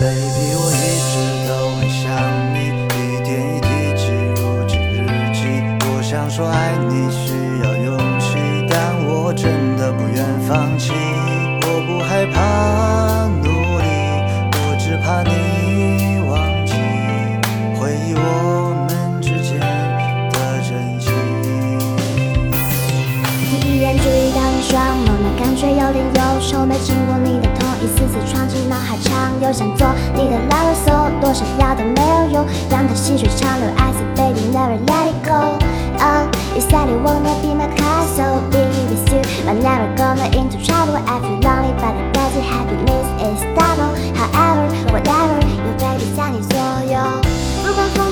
baby 我一直都很想你，一点一滴记录着日记，我想说爱你需要勇气，但我真的不愿放弃，我不害怕努力，我只怕你忘记，回忆我们之间的真心，一眼注意到你双眸，感觉有点忧愁，没经过你的同意，丝丝闯进脑海。又想做你的 lover so，多想要都没有用，让它细水长流，I said baby never let it go。Uh, you said you wanna be my castle, be with you, but never gonna into trouble. I feel lonely, but I bet your happiness is double. However, whatever your baby 在你左右，如果风。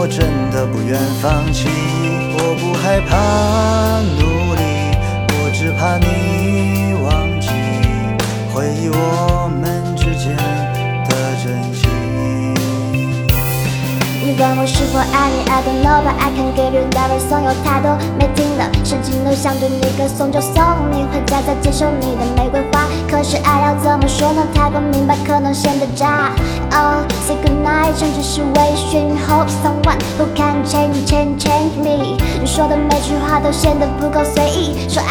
我真的不愿放弃。我不害怕努力，我只怕你忘记回忆我们之间的真情。你问我是否爱你，I don't know but I can give you never 送有太多没听的，深情都想对你歌颂，就送你回家再接受你的玫瑰花。可是爱要怎么说呢？太过明白可能显得渣。Oh say good night，甚至是微醺，Hope someone who can change change change me。你说的每句话都显得不够随意，说